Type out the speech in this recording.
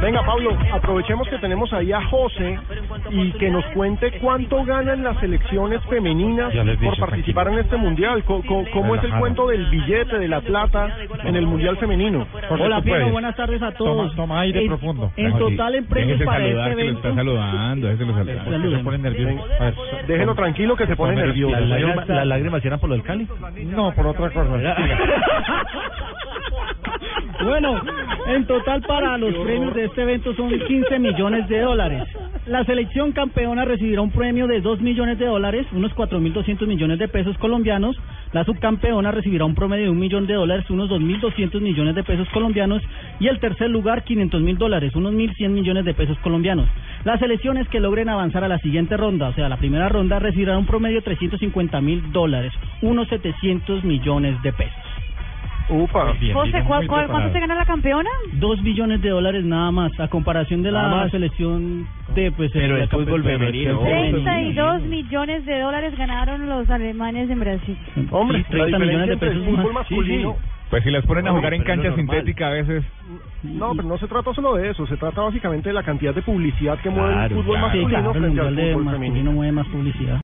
Venga, Pablo, aprovechemos que tenemos ahí a José y que nos cuente cuánto ganan las selecciones femeninas por participar tranquilo. en este mundial. Co- co- ¿Cómo es el cuento del billete, de la plata en el mundial femenino? Hola, Hola, Piero, puedes. buenas tardes a todos. Toma, toma aire en, profundo. En total, en premios Déjese para saludar, este que lo está saludando, déjelo saludar. ¿Por qué se pone nervioso? A ver, Déjelo tranquilo que se pone nervioso. las lágrimas- las lágrimas eran por lo del Cali? No, por otra cosa. Bueno, en total para los premios de este evento son 15 millones de dólares. La selección campeona recibirá un premio de 2 millones de dólares, unos 4.200 millones de pesos colombianos. La subcampeona recibirá un promedio de un millón de dólares, unos 2.200 millones de pesos colombianos. Y el tercer lugar, 500 mil dólares, unos 1.100 millones de pesos colombianos. Las selecciones que logren avanzar a la siguiente ronda, o sea, la primera ronda, recibirán un promedio de 350 mil dólares, unos 700 millones de pesos. Upa. Bien, José, ¿cuál, cuál, ¿cuánto se gana la campeona? Dos billones de dólares nada más, a comparación de la selección de pues Pero el fútbol femenino, pero el fútbol 32 millones de dólares ganaron los alemanes en Brasil. Hombre, Sí, 30 la millones de pesos el fútbol masculino... Pues si las ponen a No, jugar en cancha sintética a veces... No, pero no se trata solo de eso, se trata básicamente de la cantidad de publicidad que mueve el Claro, fútbol claro. Sí, masculino claro, el frente al fútbol femenino. mueve más publicidad.